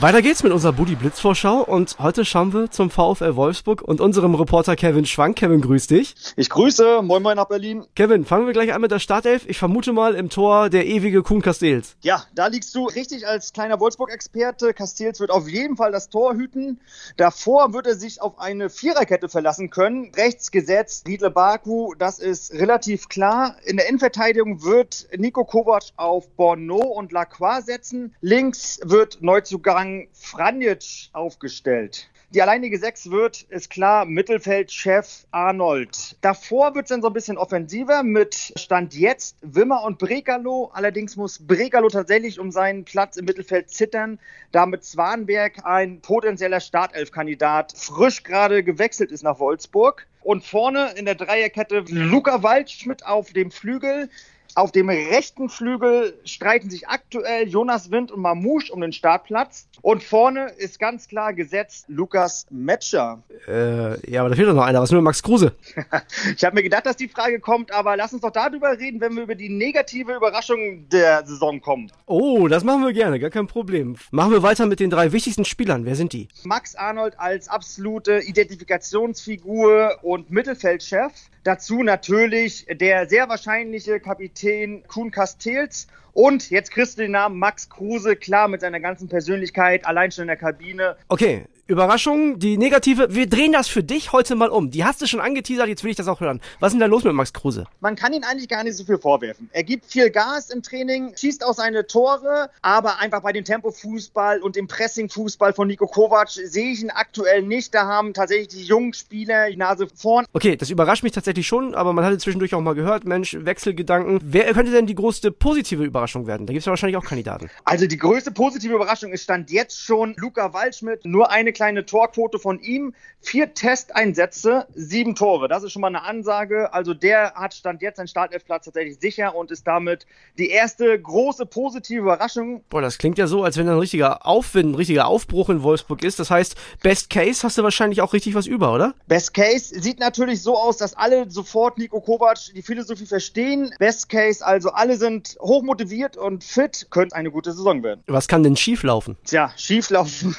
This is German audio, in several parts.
Weiter geht's mit unserer Buddy Blitz Vorschau und heute schauen wir zum VfL Wolfsburg und unserem Reporter Kevin Schwank. Kevin, grüß dich. Ich grüße, moin moin nach Berlin. Kevin, fangen wir gleich an mit der Startelf. Ich vermute mal im Tor der ewige Kuhn Castells. Ja, da liegst du richtig als kleiner Wolfsburg-Experte. Castells wird auf jeden Fall das Tor hüten. Davor wird er sich auf eine Viererkette verlassen können. Rechts gesetzt Riedle Baku, das ist relativ klar. In der Innenverteidigung wird Nico Kovac auf Borneau und Lacroix setzen. Links wird Neuzugang Franjic aufgestellt. Die alleinige Sechs wird, ist klar, Mittelfeldchef Arnold. Davor wird es dann so ein bisschen offensiver mit Stand jetzt Wimmer und Brekalo. Allerdings muss Brekalo tatsächlich um seinen Platz im Mittelfeld zittern, da mit Zwanberg ein potenzieller Startelf-Kandidat frisch gerade gewechselt ist nach Wolfsburg. Und vorne in der Dreierkette Luca Waldschmidt auf dem Flügel. Auf dem rechten Flügel streiten sich aktuell Jonas Wind und Mamouche um den Startplatz. Und vorne ist ganz klar gesetzt Lukas Metscher. Äh, ja, aber da fehlt doch noch einer. Was ist mit Max Kruse? ich habe mir gedacht, dass die Frage kommt, aber lass uns doch darüber reden, wenn wir über die negative Überraschung der Saison kommen. Oh, das machen wir gerne, gar kein Problem. Machen wir weiter mit den drei wichtigsten Spielern. Wer sind die? Max Arnold als absolute Identifikationsfigur und Mittelfeldchef. Dazu natürlich der sehr wahrscheinliche Kapitän Kuhn Castells und jetzt kriegst du den Namen Max Kruse, klar mit seiner ganzen Persönlichkeit, allein schon in der Kabine. Okay, Überraschung, die negative. Wir drehen das für dich heute mal um. Die hast du schon angeteasert, jetzt will ich das auch hören. Was ist denn da los mit Max Kruse? Man kann ihn eigentlich gar nicht so viel vorwerfen. Er gibt viel Gas im Training, schießt auch seine Tore, aber einfach bei dem Tempofußball und dem Pressingfußball von Nico Kovac sehe ich ihn aktuell nicht. Da haben tatsächlich die jungen Spieler die Nase vorn. Okay, das überrascht mich tatsächlich schon, aber man hatte zwischendurch auch mal gehört, Mensch, Wechselgedanken. Wer könnte denn die größte positive Überraschung werden? Da gibt es ja wahrscheinlich auch Kandidaten. Also die größte positive Überraschung ist Stand jetzt schon Luca Waldschmidt. Nur eine kleine Torquote von ihm. Vier Testeinsätze, sieben Tore. Das ist schon mal eine Ansage. Also der hat Stand jetzt seinen Startelfplatz tatsächlich sicher und ist damit die erste große positive Überraschung. Boah, das klingt ja so, als wenn ein richtiger Aufwind, ein richtiger Aufbruch in Wolfsburg ist. Das heißt, Best Case hast du wahrscheinlich auch richtig was über, oder? Best Case sieht natürlich so aus, dass alle sofort Nico Kovac die Philosophie verstehen. Best Case, also alle sind hochmotiviert und fit, könnte eine gute Saison werden. Was kann denn schief laufen? Tja, schief laufen.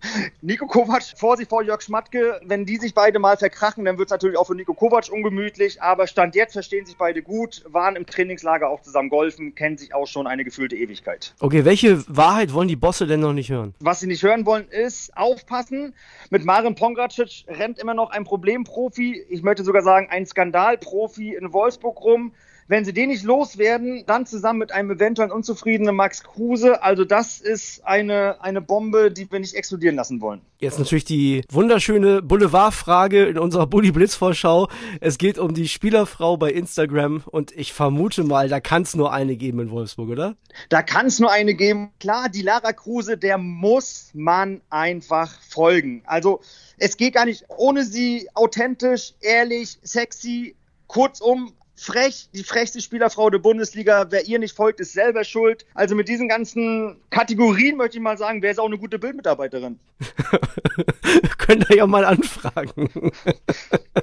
Nico Kovac vor sich vor Jörg Schmatke. Wenn die sich beide mal verkrachen, dann wird es natürlich auch für Nico Kovac ungemütlich. Aber Stand jetzt verstehen sich beide gut, waren im Trainingslager auch zusammen golfen, kennen sich auch schon eine gefühlte Ewigkeit. Okay, welche Wahrheit wollen die Bosse denn noch nicht hören? Was sie nicht hören wollen, ist aufpassen. Mit Marin Pongracic rennt immer noch ein Problemprofi. Ich möchte sogar sagen, ein Skandalprofi in Wolfsburg rum. Wenn sie den nicht loswerden, dann zusammen mit einem eventuell unzufriedenen Max Kruse. Also das ist eine, eine Bombe, die wir nicht explodieren lassen wollen. Jetzt natürlich die wunderschöne Boulevardfrage in unserer Bully Blitz Vorschau. Es geht um die Spielerfrau bei Instagram und ich vermute mal, da kann es nur eine geben in Wolfsburg, oder? Da kann es nur eine geben. Klar, die Lara Kruse, der muss man einfach folgen. Also es geht gar nicht ohne sie authentisch, ehrlich, sexy, kurzum frech, die frechste Spielerfrau der Bundesliga. Wer ihr nicht folgt, ist selber schuld. Also mit diesen ganzen Kategorien möchte ich mal sagen, wer ist auch eine gute Bildmitarbeiterin? Könnt ihr ja mal anfragen.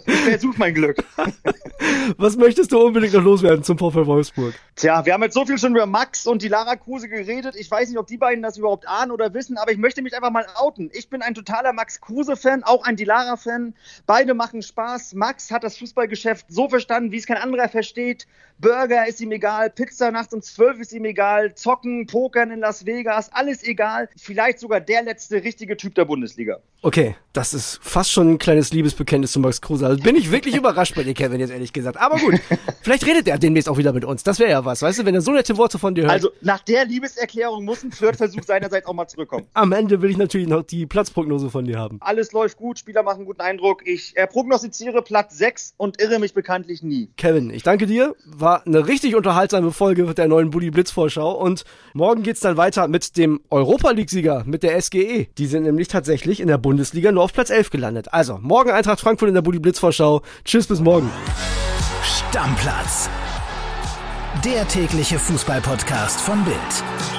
ich versuche mein Glück. Was möchtest du unbedingt noch loswerden zum VfL Wolfsburg? Tja, wir haben jetzt so viel schon über Max und die Lara Kruse geredet. Ich weiß nicht, ob die beiden das überhaupt ahnen oder wissen, aber ich möchte mich einfach mal outen. Ich bin ein totaler Max Kruse-Fan, auch ein Dilara-Fan. Beide machen Spaß. Max hat das Fußballgeschäft so verstanden, wie es kein anderer versteht. Burger ist ihm egal, Pizza nachts um zwölf ist ihm egal, Zocken, Pokern in Las Vegas, alles egal. Vielleicht sogar der letzte richtige Typ der Bundesliga. Okay, das ist fast schon ein kleines Liebesbekenntnis zu Max Kruse. Also bin ich wirklich überrascht bei dir, Kevin, jetzt ehrlich gesagt. Aber gut, vielleicht redet er demnächst auch wieder mit uns. Das wäre ja was, weißt du, wenn er so nette Worte von dir hört. Also nach der Liebeserklärung muss ein Flirtversuch seinerseits auch mal zurückkommen. Am Ende will ich natürlich noch die Platzprognose von dir haben. Alles läuft gut, Spieler machen guten Eindruck. Ich äh, prognostiziere Platz 6 und irre mich bekanntlich nie. Kevin, ich danke dir. War eine richtig unterhaltsame Folge der neuen Bully Blitz Vorschau und morgen geht's dann weiter mit dem Europa League Sieger, mit der SGE. Die sind nämlich tatsächlich in der Bundesliga nur auf Platz 11 gelandet. Also, morgen Eintracht Frankfurt in der Bully Blitz Vorschau. Tschüss, bis morgen. Stammplatz. Der tägliche Fußballpodcast von Bild.